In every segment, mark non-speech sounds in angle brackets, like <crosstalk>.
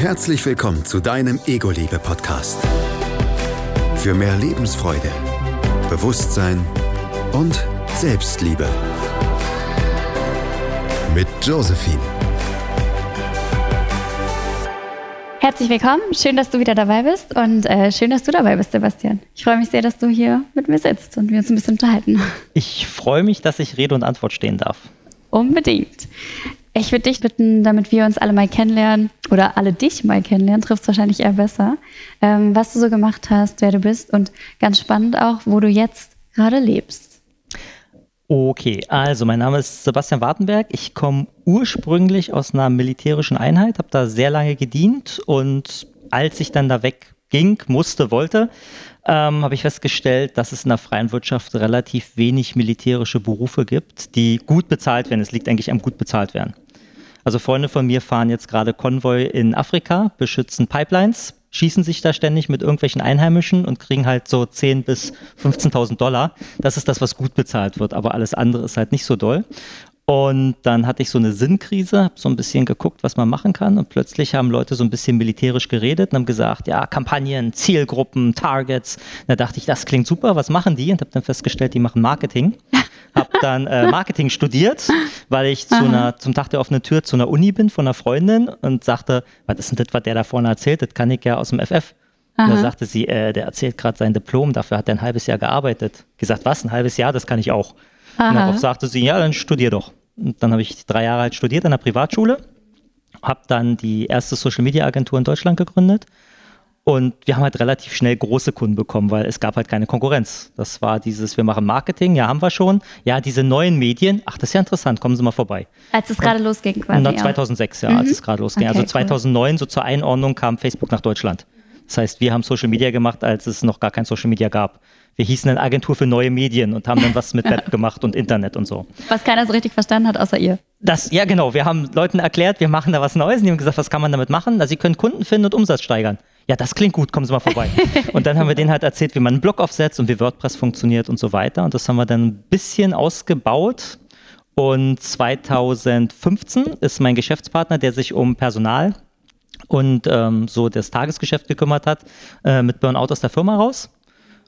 Herzlich willkommen zu deinem Ego-Liebe-Podcast. Für mehr Lebensfreude, Bewusstsein und Selbstliebe. Mit Josephine. Herzlich willkommen, schön, dass du wieder dabei bist und äh, schön, dass du dabei bist, Sebastian. Ich freue mich sehr, dass du hier mit mir sitzt und wir uns ein bisschen unterhalten. Ich freue mich, dass ich Rede und Antwort stehen darf. Unbedingt. Ich würde dich bitten, damit wir uns alle mal kennenlernen oder alle dich mal kennenlernen, trifft es wahrscheinlich eher besser, ähm, was du so gemacht hast, wer du bist und ganz spannend auch, wo du jetzt gerade lebst. Okay, also mein Name ist Sebastian Wartenberg. Ich komme ursprünglich aus einer militärischen Einheit, habe da sehr lange gedient und als ich dann da wegging, musste, wollte, ähm, habe ich festgestellt, dass es in der freien Wirtschaft relativ wenig militärische Berufe gibt, die gut bezahlt werden. Es liegt eigentlich am gut bezahlt werden. Also Freunde von mir fahren jetzt gerade Konvoi in Afrika, beschützen Pipelines, schießen sich da ständig mit irgendwelchen Einheimischen und kriegen halt so 10.000 bis 15.000 Dollar. Das ist das, was gut bezahlt wird, aber alles andere ist halt nicht so doll. Und dann hatte ich so eine Sinnkrise, habe so ein bisschen geguckt, was man machen kann. Und plötzlich haben Leute so ein bisschen militärisch geredet und haben gesagt, ja, Kampagnen, Zielgruppen, Targets. Da dachte ich, das klingt super, was machen die? Und habe dann festgestellt, die machen Marketing. <laughs> habe dann äh, Marketing studiert, weil ich zu einer, zum Tag der offenen Tür zu einer Uni bin von einer Freundin und sagte, was ist denn das, was der da vorne erzählt? Das kann ich ja aus dem FF. Und da sagte sie, äh, der erzählt gerade sein Diplom, dafür hat er ein halbes Jahr gearbeitet. Gesagt, was, ein halbes Jahr, das kann ich auch. Aha. Und darauf sagte sie, ja, dann studier doch. Und dann habe ich drei Jahre halt studiert an der Privatschule, habe dann die erste Social-Media-Agentur in Deutschland gegründet und wir haben halt relativ schnell große Kunden bekommen, weil es gab halt keine Konkurrenz. Das war dieses, wir machen Marketing, ja, haben wir schon. Ja, diese neuen Medien, ach, das ist ja interessant, kommen Sie mal vorbei. Als es gerade losging quasi. Und 2006, ja, mhm. als es gerade losging. Okay, also 2009, cool. so zur Einordnung, kam Facebook nach Deutschland. Das heißt, wir haben Social Media gemacht, als es noch gar kein Social Media gab wir hießen eine Agentur für neue Medien und haben dann was mit <laughs> Web gemacht und Internet und so. Was keiner so richtig verstanden hat, außer ihr. Das, ja, genau. Wir haben Leuten erklärt, wir machen da was Neues und die haben gesagt, was kann man damit machen? Na, sie können Kunden finden und Umsatz steigern. Ja, das klingt gut, kommen Sie mal vorbei. <laughs> und dann haben wir denen halt erzählt, wie man einen Blog aufsetzt und wie WordPress funktioniert und so weiter. Und das haben wir dann ein bisschen ausgebaut. Und 2015 ist mein Geschäftspartner, der sich um Personal und ähm, so das Tagesgeschäft gekümmert hat, äh, mit Burnout aus der Firma raus.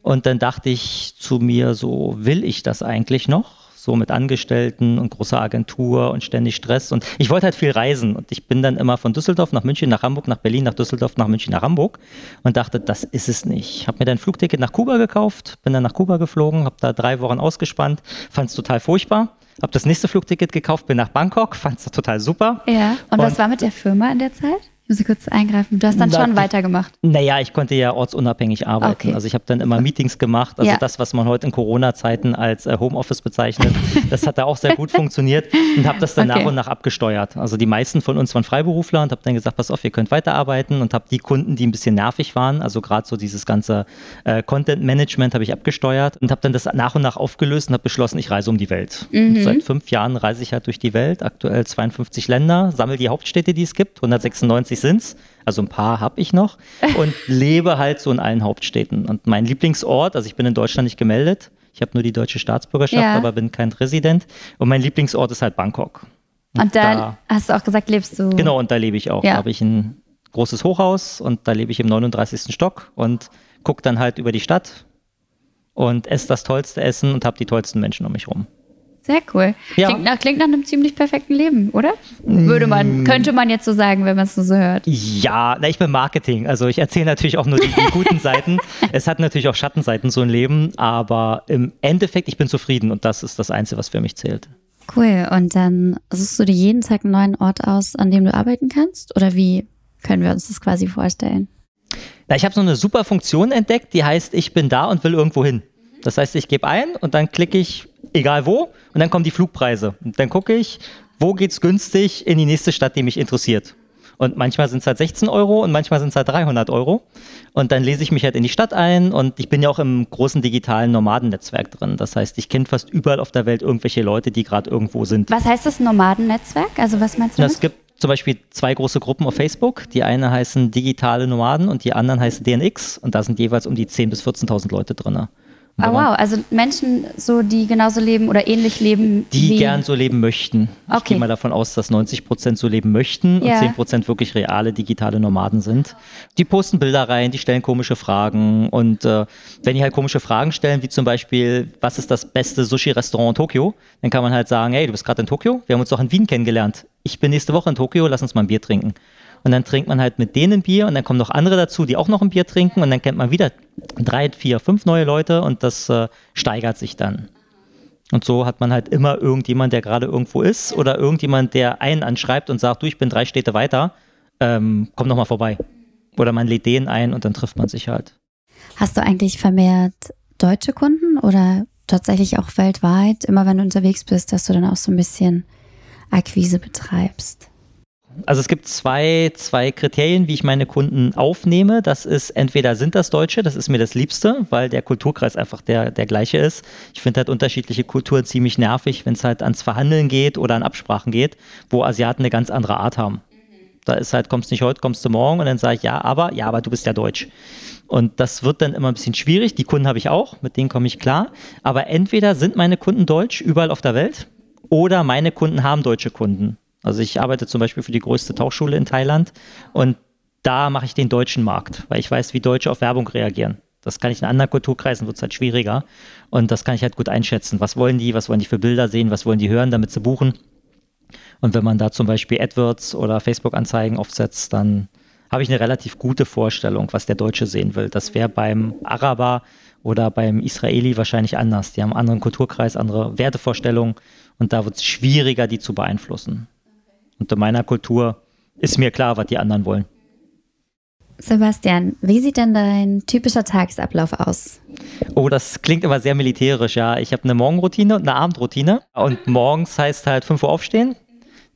Und dann dachte ich zu mir, so will ich das eigentlich noch? So mit Angestellten und großer Agentur und ständig Stress. Und ich wollte halt viel reisen. Und ich bin dann immer von Düsseldorf nach München, nach Hamburg, nach Berlin, nach Düsseldorf, nach München, nach Hamburg. Und dachte, das ist es nicht. Habe mir dann ein Flugticket nach Kuba gekauft, bin dann nach Kuba geflogen, habe da drei Wochen ausgespannt, fand es total furchtbar. Habe das nächste Flugticket gekauft, bin nach Bangkok, fand es total super. Ja, und, und was war mit der Firma in der Zeit? Muss ich kurz eingreifen. Du hast dann schon weitergemacht. Naja, ich konnte ja ortsunabhängig arbeiten. Okay. Also ich habe dann immer <laughs> Meetings gemacht. Also ja. das, was man heute in Corona-Zeiten als äh, Homeoffice bezeichnet, das hat da auch sehr gut <laughs> funktioniert und habe das dann okay. nach und nach abgesteuert. Also die meisten von uns waren Freiberufler und habe dann gesagt, pass auf, ihr könnt weiterarbeiten und habe die Kunden, die ein bisschen nervig waren, also gerade so dieses ganze äh, Content-Management habe ich abgesteuert und habe dann das nach und nach aufgelöst und habe beschlossen, ich reise um die Welt. Mhm. Seit fünf Jahren reise ich halt durch die Welt, aktuell 52 Länder, sammle die Hauptstädte, die es gibt, 196 sind's. Also ein paar habe ich noch und <laughs> lebe halt so in allen Hauptstädten. Und mein Lieblingsort, also ich bin in Deutschland nicht gemeldet. Ich habe nur die deutsche Staatsbürgerschaft, ja. aber bin kein Resident. Und mein Lieblingsort ist halt Bangkok. Und, und da, da, hast du auch gesagt, lebst du? Genau, und da lebe ich auch. Ja. Da habe ich ein großes Hochhaus und da lebe ich im 39. Stock und gucke dann halt über die Stadt und esse das tollste Essen und habe die tollsten Menschen um mich rum. Sehr cool. Ja. Klingt, nach, klingt nach einem ziemlich perfekten Leben, oder? Würde man, mm. könnte man jetzt so sagen, wenn man es nur so hört. Ja, na, ich bin Marketing. Also ich erzähle natürlich auch nur die, die guten <laughs> Seiten. Es hat natürlich auch Schattenseiten, so ein Leben, aber im Endeffekt, ich bin zufrieden und das ist das Einzige, was für mich zählt. Cool. Und dann suchst du dir jeden Tag einen neuen Ort aus, an dem du arbeiten kannst? Oder wie können wir uns das quasi vorstellen? Na, ich habe so eine super Funktion entdeckt, die heißt, ich bin da und will irgendwo hin. Das heißt, ich gebe ein und dann klicke ich egal wo und dann kommen die Flugpreise. Und dann gucke ich, wo geht es günstig in die nächste Stadt, die mich interessiert. Und manchmal sind es halt 16 Euro und manchmal sind es halt 300 Euro. Und dann lese ich mich halt in die Stadt ein und ich bin ja auch im großen digitalen Nomadennetzwerk drin. Das heißt, ich kenne fast überall auf der Welt irgendwelche Leute, die gerade irgendwo sind. Was heißt das Nomadennetzwerk? Also was meinst du? Es gibt zum Beispiel zwei große Gruppen auf Facebook. Die eine heißen digitale Nomaden und die anderen heißen DNX und da sind jeweils um die 10.000 bis 14.000 Leute drin. Ah, wow, also Menschen, so, die genauso leben oder ähnlich leben. Die wie gern so leben möchten. Ich Okay. gehe mal davon aus, dass 90 Prozent so leben möchten Ja. und 10 Prozent wirklich reale digitale Nomaden sind. Die posten Bilder rein, die stellen komische Fragen und äh, wenn die halt komische Fragen stellen, wie zum Beispiel, was ist das beste Sushi-Restaurant in Tokio, dann kann man halt sagen, hey, du bist gerade in Tokio, wir haben uns doch in Wien kennengelernt. Ich bin nächste Woche in Tokio, lass uns mal ein Bier trinken. Und dann trinkt man halt mit denen Bier und dann kommen noch andere dazu, die auch noch ein Bier trinken und dann kennt man wieder drei, vier, fünf neue Leute und das äh, steigert sich dann. Und so hat man halt immer irgendjemand, der gerade irgendwo ist oder irgendjemand, der einen anschreibt und sagt, du, ich bin drei Städte weiter, ähm, komm doch mal vorbei. Oder man lädt den ein und dann trifft man sich halt. Hast du eigentlich vermehrt deutsche Kunden oder tatsächlich auch weltweit, immer wenn du unterwegs bist, dass du dann auch so ein bisschen Akquise betreibst? Also es gibt zwei, zwei Kriterien, wie ich meine Kunden aufnehme. Das ist entweder sind das Deutsche, das ist mir das Liebste, weil der Kulturkreis einfach der, der gleiche ist. Ich finde halt unterschiedliche Kulturen ziemlich nervig, wenn es halt ans Verhandeln geht oder an Absprachen geht, wo Asiaten eine ganz andere Art haben. Da ist halt, kommst nicht heute, kommst du morgen und dann sage ich, ja, aber, ja, aber du bist ja deutsch. Und das wird dann immer ein bisschen schwierig. Die Kunden habe ich auch, mit denen komme ich klar. Aber entweder sind meine Kunden deutsch überall auf der Welt oder meine Kunden haben deutsche Kunden. Also ich arbeite zum Beispiel für die größte Tauchschule in Thailand und da mache ich den deutschen Markt, weil ich weiß, wie Deutsche auf Werbung reagieren. Das kann ich in anderen Kulturkreisen, wird es halt schwieriger. Und das kann ich halt gut einschätzen. Was wollen die, was wollen die für Bilder sehen, was wollen die hören, damit sie buchen. Und wenn man da zum Beispiel AdWords oder Facebook-Anzeigen aufsetzt, dann habe ich eine relativ gute Vorstellung, was der Deutsche sehen will. Das wäre beim Araber oder beim Israeli wahrscheinlich anders. Die haben einen anderen Kulturkreis, andere Wertevorstellungen und da wird es schwieriger, die zu beeinflussen. Und in meiner Kultur ist mir klar, was die anderen wollen. Sebastian, wie sieht denn dein typischer Tagesablauf aus? Oh, das klingt immer sehr militärisch, ja. Ich habe eine Morgenroutine und eine Abendroutine. Und morgens heißt halt 5 Uhr aufstehen.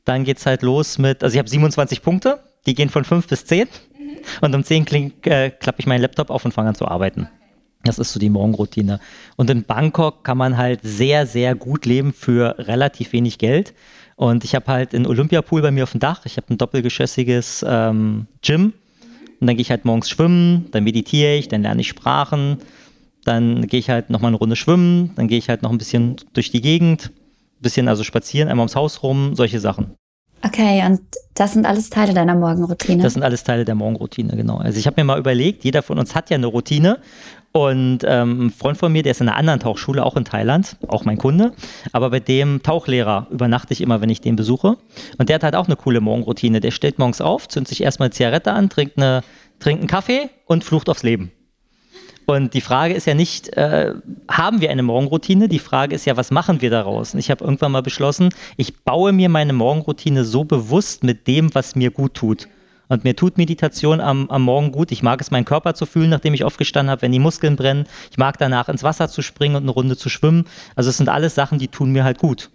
Dann geht es halt los mit, also ich habe 27 Punkte, die gehen von 5 bis 10. Und um 10 äh, klappe ich meinen Laptop auf und fange an zu arbeiten. Das ist so die Morgenroutine. Und in Bangkok kann man halt sehr, sehr gut leben für relativ wenig Geld. Und ich habe halt einen Olympiapool bei mir auf dem Dach. Ich habe ein doppelgeschossiges ähm, Gym. Und dann gehe ich halt morgens schwimmen, dann meditiere ich, dann lerne ich Sprachen. Dann gehe ich halt nochmal eine Runde schwimmen, dann gehe ich halt noch ein bisschen durch die Gegend, ein bisschen also spazieren, einmal ums Haus rum, solche Sachen. Okay, und das sind alles Teile deiner Morgenroutine. Das sind alles Teile der Morgenroutine, genau. Also ich habe mir mal überlegt, jeder von uns hat ja eine Routine. Und ähm, ein Freund von mir, der ist in einer anderen Tauchschule, auch in Thailand, auch mein Kunde. Aber bei dem Tauchlehrer übernachte ich immer, wenn ich den besuche. Und der hat halt auch eine coole Morgenroutine. Der steht morgens auf, zündet sich erstmal eine Zigarette an, trinkt, eine, trinkt einen Kaffee und flucht aufs Leben. Und die Frage ist ja nicht, äh, haben wir eine Morgenroutine? Die Frage ist ja, was machen wir daraus? Und ich habe irgendwann mal beschlossen, ich baue mir meine Morgenroutine so bewusst mit dem, was mir gut tut. Und mir tut Meditation am, am Morgen gut. Ich mag es, meinen Körper zu fühlen, nachdem ich aufgestanden habe, wenn die Muskeln brennen. Ich mag danach ins Wasser zu springen und eine Runde zu schwimmen. Also es sind alles Sachen, die tun mir halt gut.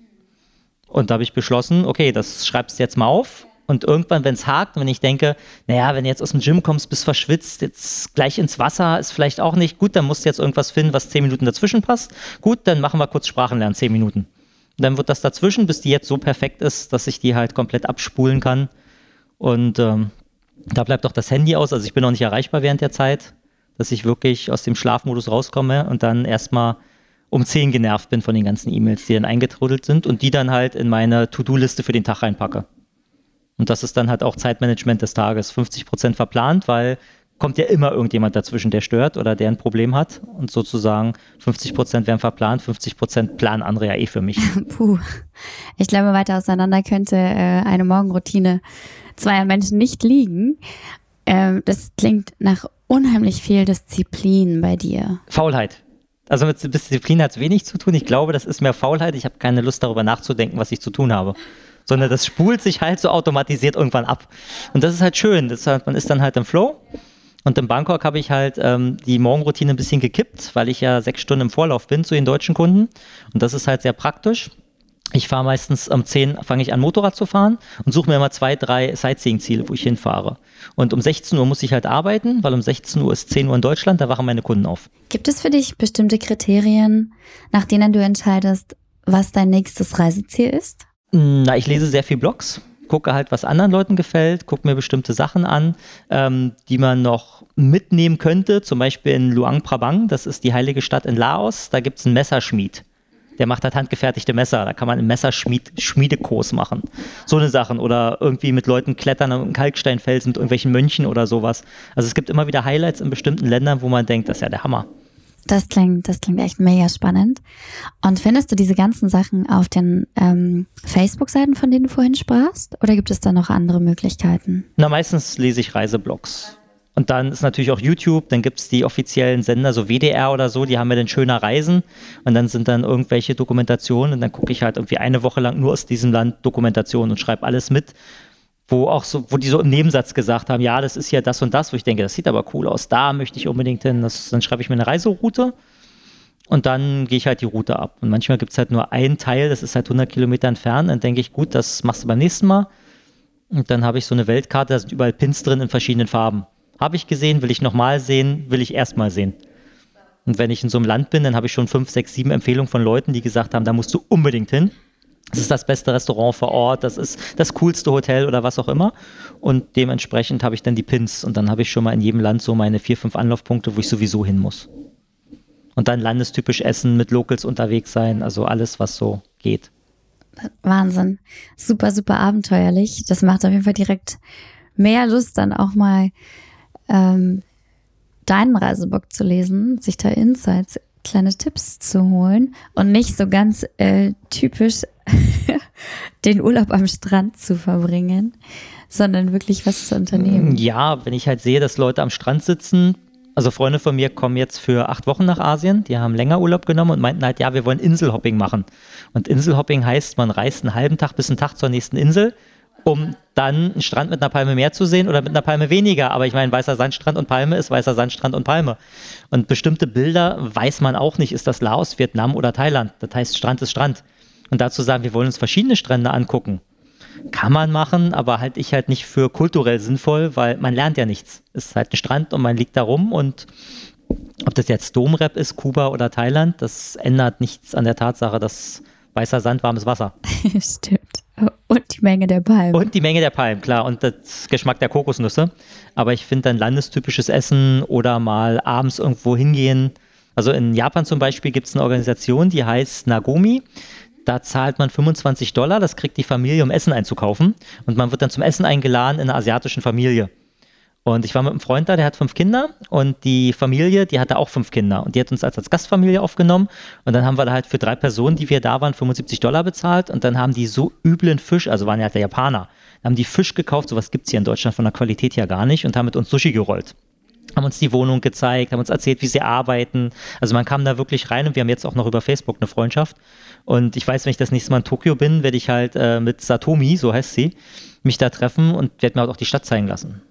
Und da habe ich beschlossen, okay, das schreibst du jetzt mal auf. Und irgendwann, wenn es hakt wenn ich denke, naja, wenn du jetzt aus dem Gym kommst, bist verschwitzt, jetzt gleich ins Wasser ist vielleicht auch nicht gut, dann musst du jetzt irgendwas finden, was zehn Minuten dazwischen passt. Gut, dann machen wir kurz Sprachenlernen, zehn Minuten. Und dann wird das dazwischen, bis die jetzt so perfekt ist, dass ich die halt komplett abspulen kann. Und ähm, da bleibt auch das Handy aus. Also ich bin noch nicht erreichbar während der Zeit, dass ich wirklich aus dem Schlafmodus rauskomme und dann erstmal um 10 genervt bin von den ganzen E-Mails, die dann eingetrudelt sind und die dann halt in meine To-Do-Liste für den Tag reinpacke. Und das ist dann halt auch Zeitmanagement des Tages. 50 Prozent verplant, weil kommt ja immer irgendjemand dazwischen, der stört oder der ein Problem hat. Und sozusagen 50 Prozent werden verplant, 50 Prozent planen andere ja eh für mich. <laughs> Puh. Ich glaube, weiter auseinander könnte äh, eine Morgenroutine zweier Menschen nicht liegen. Ähm, das klingt nach unheimlich viel Disziplin bei dir. Faulheit. Also mit Disziplin hat es wenig zu tun. Ich glaube, das ist mehr Faulheit. Ich habe keine Lust darüber nachzudenken, was ich zu tun habe. Sondern das spult sich halt so automatisiert irgendwann ab. Und das ist halt schön. Das halt, man ist dann halt im Flow. Und in Bangkok habe ich halt ähm, die Morgenroutine ein bisschen gekippt, weil ich ja sechs Stunden im Vorlauf bin zu den deutschen Kunden. Und das ist halt sehr praktisch. Ich fahre meistens um 10 fange ich an Motorrad zu fahren und suche mir immer zwei, drei Sightseeing-Ziele, wo ich hinfahre. Und um 16 Uhr muss ich halt arbeiten, weil um 16 Uhr ist 10 Uhr in Deutschland, da wachen meine Kunden auf. Gibt es für dich bestimmte Kriterien, nach denen du entscheidest, was dein nächstes Reiseziel ist? Na, ich lese sehr viel Blogs, gucke halt, was anderen Leuten gefällt, gucke mir bestimmte Sachen an, ähm, die man noch mitnehmen könnte. Zum Beispiel in Luang Prabang, das ist die heilige Stadt in Laos, da gibt es einen Messerschmied. Der macht halt handgefertigte Messer. Da kann man einen Messerschmiedekurs machen. So eine Sachen. Oder irgendwie mit Leuten klettern am Kalksteinfelsen mit irgendwelchen Mönchen oder sowas. Also es gibt immer wieder Highlights in bestimmten Ländern, wo man denkt, das ist ja der Hammer. Das klingt, das klingt echt mega spannend. Und findest du diese ganzen Sachen auf den ähm, Facebook-Seiten, von denen du vorhin sprachst? Oder gibt es da noch andere Möglichkeiten? Na, meistens lese ich Reiseblogs. Und dann ist natürlich auch YouTube, dann gibt es die offiziellen Sender, so WDR oder so, die haben ja dann schöner Reisen und dann sind dann irgendwelche Dokumentationen und dann gucke ich halt irgendwie eine Woche lang nur aus diesem Land Dokumentationen und schreibe alles mit, wo auch so, wo die so im Nebensatz gesagt haben, ja, das ist ja das und das, wo ich denke, das sieht aber cool aus, da möchte ich unbedingt hin, das, dann schreibe ich mir eine Reiseroute und dann gehe ich halt die Route ab. Und manchmal gibt es halt nur einen Teil, das ist halt 100 Kilometer entfernt, dann denke ich, gut, das machst du beim nächsten Mal. Und dann habe ich so eine Weltkarte, da sind überall Pins drin in verschiedenen Farben. Habe ich gesehen, will ich nochmal sehen, will ich erstmal sehen. Und wenn ich in so einem Land bin, dann habe ich schon fünf, sechs, sieben Empfehlungen von Leuten, die gesagt haben, da musst du unbedingt hin. Das ist das beste Restaurant vor Ort, das ist das coolste Hotel oder was auch immer. Und dementsprechend habe ich dann die Pins und dann habe ich schon mal in jedem Land so meine vier, fünf Anlaufpunkte, wo ich sowieso hin muss. Und dann landestypisch essen, mit Locals unterwegs sein, also alles, was so geht. Wahnsinn. Super, super abenteuerlich. Das macht auf jeden Fall direkt mehr Lust, dann auch mal ähm, deinen Reisebook zu lesen, sich da Insights, kleine Tipps zu holen und nicht so ganz äh, typisch <laughs> den Urlaub am Strand zu verbringen, sondern wirklich was zu unternehmen. Ja, wenn ich halt sehe, dass Leute am Strand sitzen, also Freunde von mir kommen jetzt für acht Wochen nach Asien, die haben länger Urlaub genommen und meinten halt, ja, wir wollen Inselhopping machen. Und Inselhopping heißt, man reist einen halben Tag bis einen Tag zur nächsten Insel um dann einen Strand mit einer Palme mehr zu sehen oder mit einer Palme weniger. Aber ich meine, weißer Sandstrand und Palme ist weißer Sandstrand und Palme. Und bestimmte Bilder weiß man auch nicht, ist das Laos, Vietnam oder Thailand. Das heißt, Strand ist Strand. Und dazu sagen, wir wollen uns verschiedene Strände angucken. Kann man machen, aber halt ich halt nicht für kulturell sinnvoll, weil man lernt ja nichts. Es ist halt ein Strand und man liegt da rum und ob das jetzt Domrep ist, Kuba oder Thailand, das ändert nichts an der Tatsache, dass weißer Sand, warmes Wasser. <laughs> Stimmt. Und die Menge der Palmen. Und die Menge der Palmen, klar. Und das Geschmack der Kokosnüsse. Aber ich finde dann landestypisches Essen oder mal abends irgendwo hingehen. Also in Japan zum Beispiel gibt es eine Organisation, die heißt Nagomi. Da zahlt man 25 Dollar, das kriegt die Familie, um Essen einzukaufen. Und man wird dann zum Essen eingeladen in einer asiatischen Familie. Und ich war mit einem Freund da, der hat fünf Kinder und die Familie, die hatte auch fünf Kinder und die hat uns als, als Gastfamilie aufgenommen und dann haben wir da halt für drei Personen, die wir da waren, 75 Dollar bezahlt und dann haben die so üblen Fisch, also waren ja der Japaner, haben die Fisch gekauft, sowas gibt es hier in Deutschland von der Qualität ja gar nicht und haben mit uns Sushi gerollt haben uns die Wohnung gezeigt, haben uns erzählt, wie sie arbeiten. Also man kam da wirklich rein und wir haben jetzt auch noch über Facebook eine Freundschaft. Und ich weiß, wenn ich das nächste Mal in Tokio bin, werde ich halt äh, mit Satomi, so heißt sie, mich da treffen und werde mir auch die Stadt zeigen lassen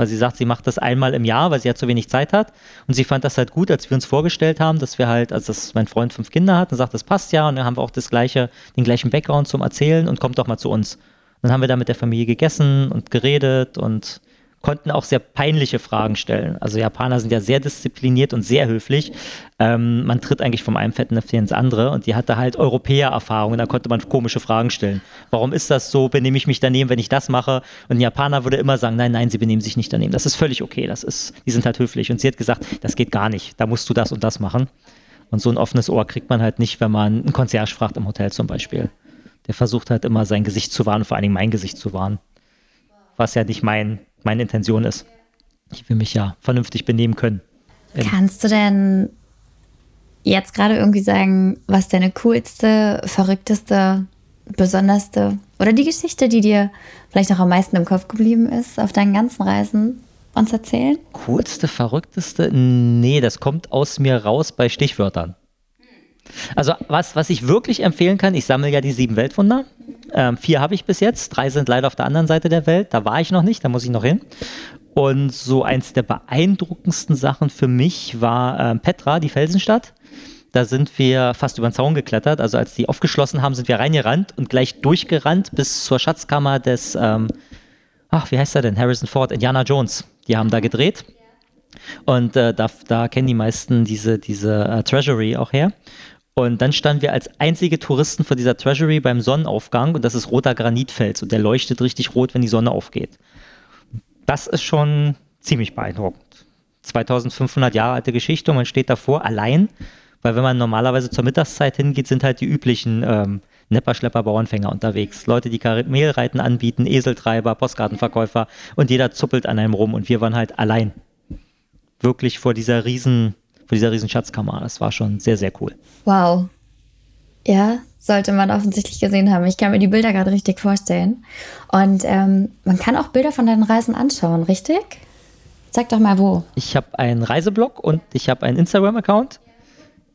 weil sie sagt, sie macht das einmal im Jahr, weil sie ja zu wenig Zeit hat. Und sie fand das halt gut, als wir uns vorgestellt haben, dass wir halt, als das mein Freund fünf Kinder hat und sagt, das passt ja. Und dann haben wir auch das gleiche, den gleichen Background zum Erzählen und kommt doch mal zu uns. Und dann haben wir da mit der Familie gegessen und geredet und konnten auch sehr peinliche Fragen stellen. Also Japaner sind ja sehr diszipliniert und sehr höflich. Ähm, man tritt eigentlich vom einen Fettnäpfchen ins andere und die hatte halt Europäer-Erfahrung und da konnte man komische Fragen stellen. Warum ist das so? Benehme ich mich daneben, wenn ich das mache? Und ein Japaner würde immer sagen, nein, nein, sie benehmen sich nicht daneben. Das ist völlig okay. Das ist, die sind halt höflich. Und sie hat gesagt, das geht gar nicht. Da musst du das und das machen. Und so ein offenes Ohr kriegt man halt nicht, wenn man einen Concierge fragt im Hotel zum Beispiel. Der versucht halt immer sein Gesicht zu wahren, vor allen Dingen mein Gesicht zu wahren. Was ja nicht mein meine Intention ist. Ich will mich ja vernünftig benehmen können. Kannst du denn jetzt gerade irgendwie sagen, was deine coolste, verrückteste, besonderste oder die Geschichte, die dir vielleicht auch am meisten im Kopf geblieben ist auf deinen ganzen Reisen, uns erzählen? Coolste, verrückteste? Nee, das kommt aus mir raus bei Stichwörtern. Also was, was ich wirklich empfehlen kann, ich sammle ja die sieben Weltwunder. Ähm, vier habe ich bis jetzt, drei sind leider auf der anderen Seite der Welt. Da war ich noch nicht, da muss ich noch hin. Und so eins der beeindruckendsten Sachen für mich war ähm, Petra, die Felsenstadt. Da sind wir fast über den Zaun geklettert. Also als die aufgeschlossen haben, sind wir reingerannt und gleich durchgerannt bis zur Schatzkammer des, ähm, ach, wie heißt er denn? Harrison Ford, Indiana Jones. Die haben da gedreht. Und äh, da, da kennen die meisten diese, diese uh, Treasury auch her. Und dann standen wir als einzige Touristen vor dieser Treasury beim Sonnenaufgang und das ist roter Granitfels und der leuchtet richtig rot, wenn die Sonne aufgeht. Das ist schon ziemlich beeindruckend. 2500 Jahre alte Geschichte und man steht davor allein, weil wenn man normalerweise zur Mittagszeit hingeht, sind halt die üblichen ähm, Nepperschlepper, Bauernfänger unterwegs. Leute, die Kamelreiten anbieten, Eseltreiber, Postkartenverkäufer und jeder zuppelt an einem rum und wir waren halt allein. Wirklich vor dieser riesen vor dieser riesen Schatzkammer. Das war schon sehr, sehr cool. Wow. Ja, sollte man offensichtlich gesehen haben. Ich kann mir die Bilder gerade richtig vorstellen. Und ähm, man kann auch Bilder von deinen Reisen anschauen, richtig? Sag doch mal wo. Ich habe einen Reiseblog und ich habe einen Instagram-Account.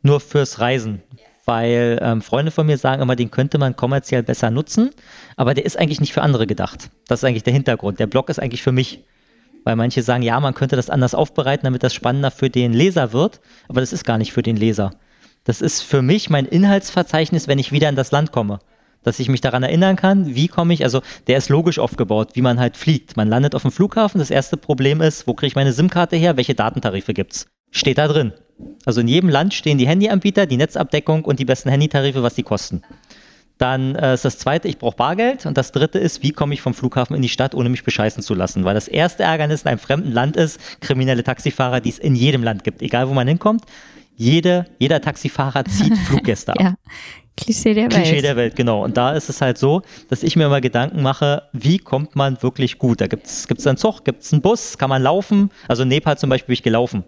Nur fürs Reisen. Weil ähm, Freunde von mir sagen immer, den könnte man kommerziell besser nutzen. Aber der ist eigentlich nicht für andere gedacht. Das ist eigentlich der Hintergrund. Der Blog ist eigentlich für mich weil manche sagen, ja, man könnte das anders aufbereiten, damit das spannender für den Leser wird, aber das ist gar nicht für den Leser. Das ist für mich mein Inhaltsverzeichnis, wenn ich wieder in das Land komme. Dass ich mich daran erinnern kann, wie komme ich, also der ist logisch aufgebaut, wie man halt fliegt. Man landet auf dem Flughafen, das erste Problem ist, wo kriege ich meine SIM-Karte her, welche Datentarife gibt's? Steht da drin. Also in jedem Land stehen die Handyanbieter, die Netzabdeckung und die besten Handytarife, was die kosten. Dann äh, ist das zweite, ich brauche Bargeld. Und das dritte ist, wie komme ich vom Flughafen in die Stadt, ohne mich bescheißen zu lassen? Weil das erste Ärgernis in einem fremden Land ist, kriminelle Taxifahrer, die es in jedem Land gibt, egal wo man hinkommt. Jede, jeder Taxifahrer zieht <laughs> Fluggäste ab. ja. Klischee der Welt. Klischee der Welt, genau. Und da ist es halt so, dass ich mir immer Gedanken mache, wie kommt man wirklich gut? Da gibt es einen Zug, gibt es einen Bus, kann man laufen? Also in Nepal zum Beispiel bin ich gelaufen.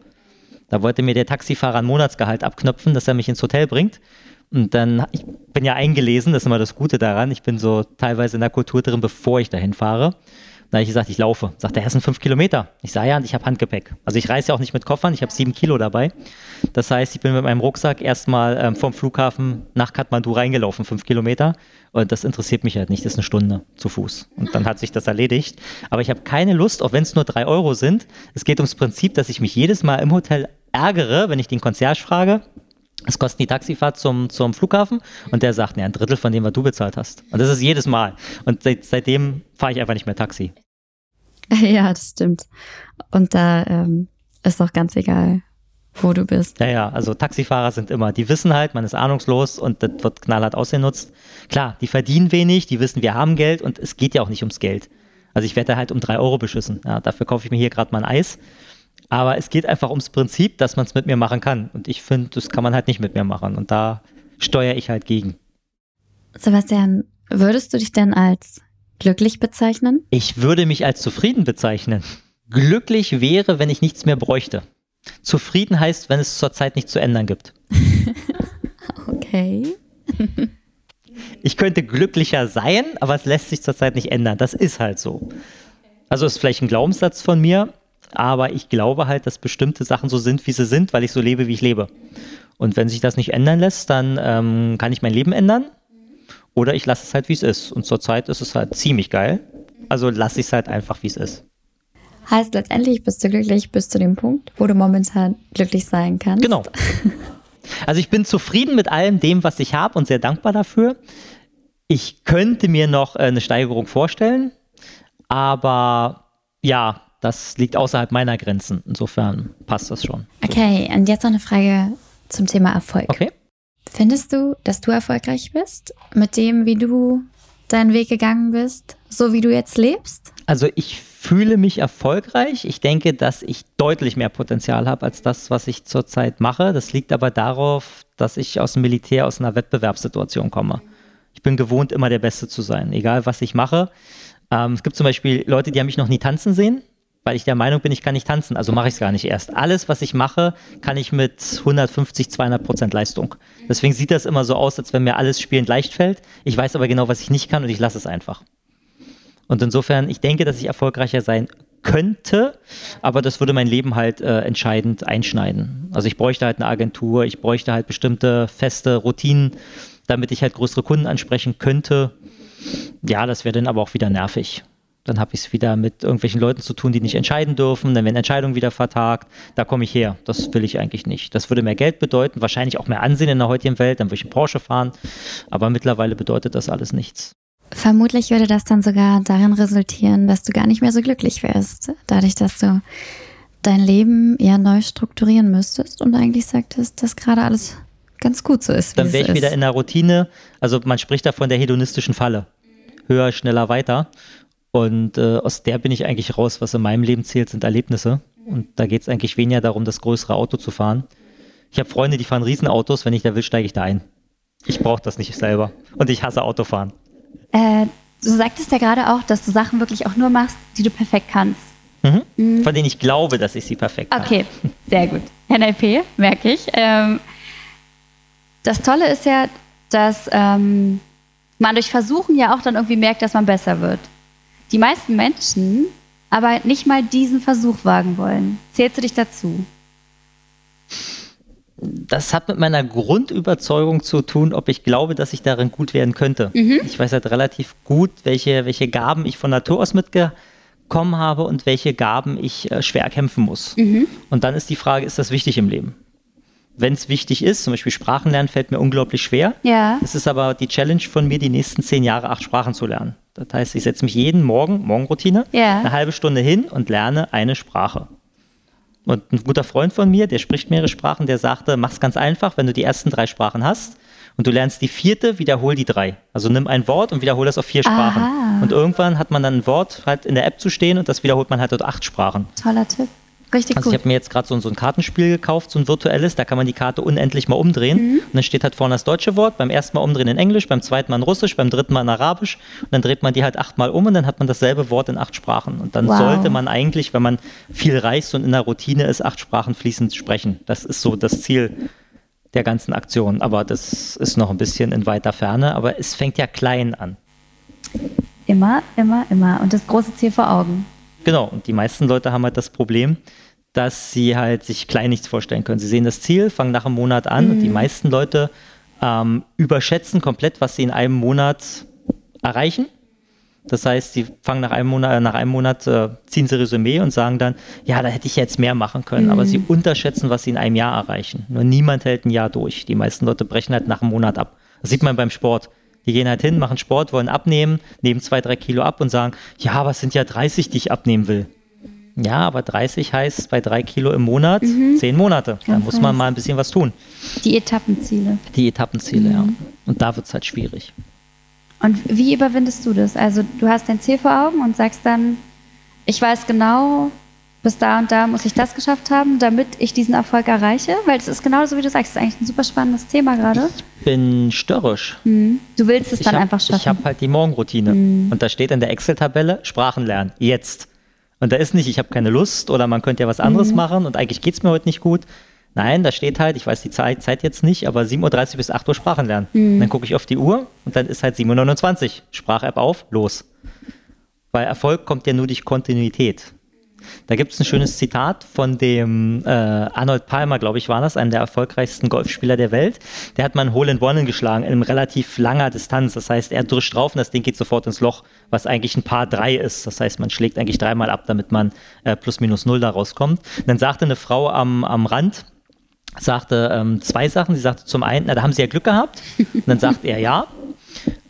Da wollte mir der Taxifahrer ein Monatsgehalt abknöpfen, dass er mich ins Hotel bringt. Und dann, ich bin ja eingelesen, das ist immer das Gute daran. Ich bin so teilweise in der Kultur drin, bevor ich dahin fahre. Dann habe ich gesagt, ich laufe. Sagt er, das sind fünf Kilometer. Ich sage ja, ich habe Handgepäck. Also ich reise ja auch nicht mit Koffern, ich habe sieben Kilo dabei. Das heißt, ich bin mit meinem Rucksack erstmal ähm, vom Flughafen nach Kathmandu reingelaufen, fünf Kilometer. Und das interessiert mich halt nicht, das ist eine Stunde zu Fuß. Und dann hat sich das erledigt. Aber ich habe keine Lust, auch wenn es nur drei Euro sind. Es geht ums Prinzip, dass ich mich jedes Mal im Hotel ärgere, wenn ich den Concierge frage, es kostet die Taxifahrt zum, zum Flughafen und der sagt, ne, ein Drittel von dem, was du bezahlt hast. Und das ist jedes Mal. Und seit, seitdem fahre ich einfach nicht mehr Taxi. <laughs> Ja, das stimmt. Und da ähm, ist auch ganz egal, wo du bist. Ja, ja, also Taxifahrer sind immer, die wissen halt, man ist ahnungslos und das wird knallhart ausgenutzt. Klar, die verdienen wenig, die wissen, wir haben Geld und es geht ja auch nicht ums Geld. Also ich werde halt um drei Euro beschissen. Ja, dafür kaufe ich mir hier gerade mal ein Eis aber es geht einfach ums Prinzip, dass man es mit mir machen kann. Und ich finde, das kann man halt nicht mit mir machen. Und da steuere ich halt gegen. Sebastian, würdest du dich denn als glücklich bezeichnen? Ich würde mich als zufrieden bezeichnen. Glücklich wäre, wenn ich nichts mehr bräuchte. Zufrieden heißt, wenn es zurzeit nichts zu ändern gibt. <laughs> okay. ich könnte glücklicher sein, aber es lässt sich zurzeit nicht ändern. Das ist halt so. Also ist vielleicht ein Glaubenssatz von mir, aber ich glaube halt, dass bestimmte Sachen so sind, wie sie sind, weil ich so lebe, wie ich lebe. Und wenn sich das nicht ändern lässt, dann ähm, kann ich mein Leben ändern oder ich lasse es halt, wie es ist. Und zurzeit ist es halt ziemlich geil. Also lasse ich es halt einfach, wie es ist. Heißt letztendlich bist du glücklich bis zu dem Punkt, wo du momentan glücklich sein kannst. Genau. Also ich bin zufrieden mit allem dem, was ich habe und sehr dankbar dafür. Ich könnte mir noch äh, eine Steigerung vorstellen, aber ja, das liegt außerhalb meiner Grenzen. Insofern passt das schon. Okay, und jetzt noch eine Frage zum Thema Erfolg. Okay. Findest du, dass du erfolgreich bist mit dem, wie du deinen Weg gegangen bist, so wie du jetzt lebst? Also ich fühle mich erfolgreich. Ich denke, dass ich deutlich mehr Potenzial habe als das, was ich zurzeit mache. Das liegt aber darauf, dass ich aus dem Militär aus einer Wettbewerbssituation komme. Ich bin gewohnt, immer der Beste zu sein, egal was ich mache. Ähm, es gibt zum Beispiel Leute, die haben mich noch nie tanzen sehen weil ich der Meinung bin, ich kann nicht tanzen, also mache ich es gar nicht erst. Alles, was ich mache, kann ich mit 150, 200 Prozent Leistung. Deswegen sieht das immer so aus, als wenn mir alles spielend leicht fällt. Ich weiß aber genau, was ich nicht kann und ich lasse es einfach. Und insofern, ich denke, dass ich erfolgreicher sein könnte, aber das würde mein Leben halt äh, entscheidend einschneiden. Also ich bräuchte halt eine Agentur, ich bräuchte halt bestimmte feste Routinen, damit ich halt größere Kunden ansprechen könnte. Ja, das wäre dann aber auch wieder nervig. Dann habe ich es wieder mit irgendwelchen Leuten zu tun, die nicht entscheiden dürfen. Dann werden Entscheidungen wieder vertagt. Da komme ich her. Das will ich eigentlich nicht. Das würde mehr Geld bedeuten, wahrscheinlich auch mehr Ansehen in der heutigen Welt. Dann würde ich in Porsche fahren. Aber mittlerweile bedeutet das alles nichts. Vermutlich würde das dann sogar darin resultieren, dass du gar nicht mehr so glücklich wärst. Dadurch, dass du dein Leben eher neu strukturieren müsstest und eigentlich sagtest, dass gerade alles ganz gut so ist. Dann wäre ich ist. wieder in der Routine. Also man spricht da von der hedonistischen Falle. Höher, schneller, weiter. Und äh, aus der bin ich eigentlich raus. Was in meinem Leben zählt, sind Erlebnisse. Und da geht es eigentlich weniger darum, das größere Auto zu fahren. Ich habe Freunde, die fahren Riesenautos. Wenn ich da will, steige ich da ein. Ich brauche das nicht selber. Und ich hasse Autofahren. Äh, du sagtest ja gerade auch, dass du Sachen wirklich auch nur machst, die du perfekt kannst. Mhm. Mhm. Von denen ich glaube, dass ich sie perfekt kann. Okay, sehr gut. NLP, merke ich. Ähm, das Tolle ist ja, dass ähm, man durch Versuchen ja auch dann irgendwie merkt, dass man besser wird. Die meisten Menschen aber nicht mal diesen Versuch wagen wollen. Zählst du dich dazu? Das hat mit meiner Grundüberzeugung zu tun, ob ich glaube, dass ich darin gut werden könnte. Mhm. Ich weiß halt relativ gut, welche, welche Gaben ich von Natur aus mitbekommen habe und welche Gaben ich äh, schwer kämpfen muss. Mhm. Und dann ist die Frage, ist das wichtig im Leben? Wenn es wichtig ist, zum Beispiel Sprachen lernen, fällt mir unglaublich schwer. Ja. Es ist aber die Challenge von mir, die nächsten zehn Jahre acht Sprachen zu lernen. Das heißt, ich setze mich jeden Morgen, Morgenroutine, ja. eine halbe Stunde hin und lerne eine Sprache. Und ein guter Freund von mir, der spricht mehrere Sprachen, der sagte, mach's ganz einfach, wenn du die ersten drei Sprachen hast und du lernst die vierte, wiederhol die drei. Also nimm ein Wort und wiederhol das auf vier Sprachen. Aha. Und irgendwann hat man dann ein Wort halt in der App zu stehen und das wiederholt man halt dort acht Sprachen. Toller Tipp. Richtig also gut. ich habe mir jetzt gerade so, so, ein Kartenspiel gekauft, so ein virtuelles, da kann man die Karte unendlich mal umdrehen. Mhm. Und dann steht halt vorne das deutsche Wort, beim ersten Mal umdrehen in Englisch, beim zweiten Mal in Russisch, beim dritten Mal in Arabisch. Und dann dreht man die halt achtmal um und dann hat man dasselbe Wort in acht Sprachen. Und dann wow. sollte man eigentlich, wenn man viel reist und in der Routine ist, acht Sprachen fließend sprechen. Das ist so das Ziel der ganzen Aktion. Aber das ist noch ein bisschen in weiter Ferne. Aber es fängt ja klein an. Immer, immer, immer. Und das große Ziel vor Augen. Genau, und die meisten Leute haben halt das Problem, dass sie halt sich klein nichts vorstellen können. Sie sehen das Ziel, fangen nach einem Monat an mhm. und die mhm. meisten Leute ähm, überschätzen komplett, was sie in einem Monat erreichen. Das heißt, sie fangen nach einem Monat, nach einem Monat äh, ziehen sie Resümee und sagen dann, ja, da hätte ich jetzt mehr machen können. Mhm. Aber sie unterschätzen, was sie in einem Jahr erreichen. Nur niemand hält ein Jahr durch. Die meisten Leute brechen halt nach einem Monat ab. Das sieht man beim Sport. Die gehen halt hin, machen Sport, wollen abnehmen, nehmen zwei, drei Kilo ab und sagen, ja, was sind ja 30, die ich abnehmen will. Ja, aber 30 heißt bei drei Kilo im Monat mhm. zehn Monate. da muss man mal ein bisschen was tun. Die Etappenziele. Die Etappenziele, mhm. ja. Und da wird es halt schwierig. Und wie überwindest du das? Also du hast dein Ziel vor Augen und sagst dann, ich weiß genau, bis da und da muss ich das geschafft haben, damit ich diesen Erfolg erreiche? Weil es ist genau so, wie du sagst, es ist eigentlich ein super spannendes Thema gerade. Ich bin störrisch. Mhm. Du willst es ich dann hab, einfach schaffen. Ich habe halt die Morgenroutine. Mhm. Und da steht in der Excel-Tabelle Sprachen lernen. Jetzt. Und da ist nicht, ich habe keine Lust oder man könnte ja was anderes mhm. machen und eigentlich geht es mir heute nicht gut. Nein, da steht halt, ich weiß die Zeit, Zeit jetzt nicht, aber 7.30 Uhr bis 8 Uhr Sprachen lernen. Mhm. Dann gucke ich auf die Uhr und dann ist halt 7.29 Uhr. Sprach-App auf, los. Weil Erfolg kommt ja nur durch Kontinuität. Da gibt es ein schönes Zitat von dem äh, Arnold Palmer, glaube ich, war das, einem der erfolgreichsten Golfspieler der Welt. Der hat mal ein Hole in One geschlagen in relativ langer Distanz. Das heißt, er drischt drauf und das Ding geht sofort ins Loch, was eigentlich ein Paar drei ist. Das heißt, man schlägt eigentlich dreimal ab, damit man äh, plus minus null da rauskommt. dann sagte eine Frau am, am Rand, sagte ähm, zwei Sachen. Sie sagte zum einen, na, da haben Sie ja Glück gehabt. Und dann sagt er ja.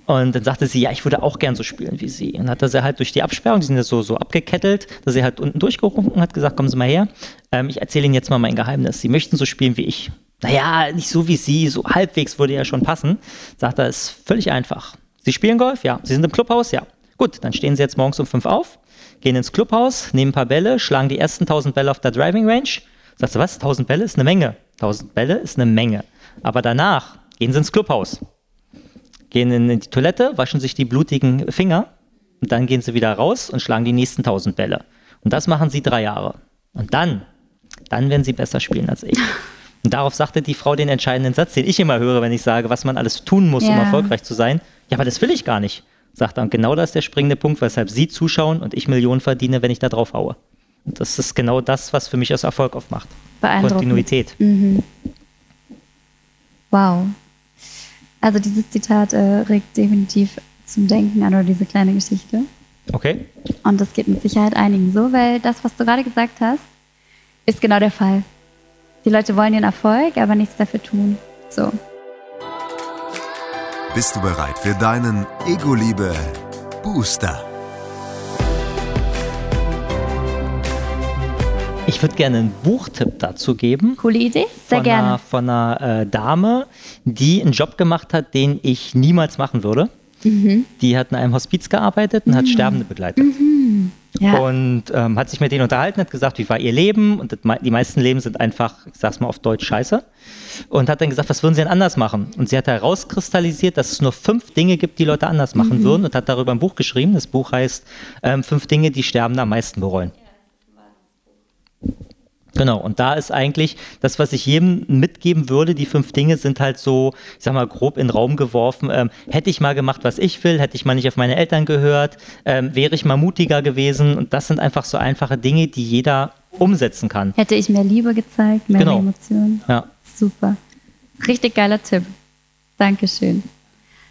Und dann sagte sie, ja, ich würde auch gern so spielen wie sie. Und dann hat er sie halt durch die Absperrung, die sind ja so, so abgekettelt, dass sie halt unten durchgerufen hat gesagt, kommen Sie mal her, ähm, ich erzähle Ihnen jetzt mal mein Geheimnis. Sie möchten so spielen wie ich. Naja, nicht so wie Sie, so halbwegs würde ja schon passen. Sagt er, ist völlig einfach. Sie spielen Golf? Ja. Sie sind im Clubhaus? Ja. Gut, dann stehen Sie jetzt morgens um fünf auf, gehen ins Clubhaus, nehmen ein paar Bälle, schlagen die ersten 1000 Bälle auf der Driving Range. Sagst du was? 1000 Bälle ist eine Menge. 1000 Bälle ist eine Menge. Aber danach gehen Sie ins Clubhaus gehen in die Toilette, waschen sich die blutigen Finger und dann gehen sie wieder raus und schlagen die nächsten tausend Bälle. Und das machen sie drei Jahre. Und dann, dann werden sie besser spielen als ich. <laughs> Und darauf sagte die Frau den entscheidenden Satz, den ich immer höre, wenn ich sage, was man alles tun muss, ja. um erfolgreich zu sein. Ja, aber das will ich gar nicht, sagt er. Und genau das ist der springende Punkt, weshalb Sie zuschauen und ich Millionen verdiene, wenn ich da drauf haue. Und das ist genau das, was für mich aus Erfolg aufmacht. Kontinuität. Mhm. Wow. Also dieses Zitat äh, regt definitiv zum Denken an oder diese kleine Geschichte. Okay. Und das geht mit Sicherheit einigen so, weil das, was du gerade gesagt hast, ist genau der Fall. Die Leute wollen den Erfolg, aber nichts dafür tun. So. Bist du bereit für deinen Ego-Liebe Booster? Ich würde gerne einen Buchtipp dazu geben. Coole Idee, sehr von gerne. Einer, von einer äh, Dame, die einen Job gemacht hat, den ich niemals machen würde. Mhm. Die hat in einem Hospiz gearbeitet und hat Sterbende begleitet. Ja. Und ähm, hat sich mit denen unterhalten, hat gesagt, wie war ihr Leben? Und das, die meisten Leben sind einfach, ich sag's mal auf Deutsch, scheiße. Und hat dann gesagt, was würden sie denn anders machen? Und sie hat herauskristallisiert, dass es nur fünf Dinge gibt, die Leute anders machen würden und hat darüber ein Buch geschrieben. Das Buch heißt ähm, Fünf Dinge, die Sterbende am meisten bereuen. Genau, und da ist eigentlich das, was ich jedem mitgeben würde, die fünf Dinge sind halt so, ich sag mal, grob in den Raum geworfen. Ähm, hätte ich mal gemacht, was ich will, hätte ich mal nicht auf meine Eltern gehört, ähm, wäre ich mal mutiger gewesen. Und das sind einfach so einfache Dinge, die jeder umsetzen kann. Hätte ich mehr Liebe gezeigt, mehr Genau. Emotionen. Ja. Super. Richtig geiler Tipp. Dankeschön.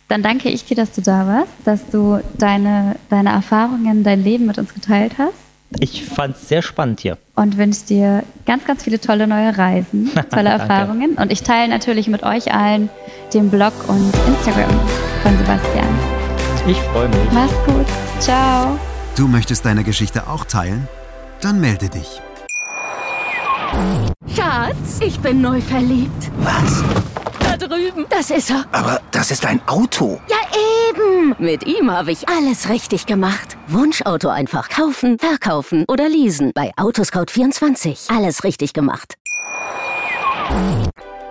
Dann danke ich dir, dass du da warst, dass du deine, deine Erfahrungen, dein Leben mit uns geteilt hast Ich fand es sehr spannend hier. Und wünsche dir ganz, ganz viele tolle neue Reisen, <laughs> tolle. Erfahrungen. Und ich teile natürlich mit euch allen den Blog und Instagram von Sebastian. Ich freue mich. Mach's gut. Ciao. Du möchtest deine Geschichte auch teilen? Dann melde dich. Schatz, ich bin neu verliebt. Was? Da drüben. Das ist er. Aber das ist ein Auto. Ja, eben. Mit ihm habe ich alles richtig gemacht. Wunschauto einfach kaufen, verkaufen oder leasen. Bei Autoscout24. Alles richtig gemacht.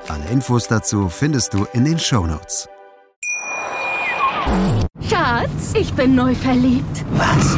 Alle Infos dazu findest du in den Shownotes. Schatz, ich bin neu verliebt. Was?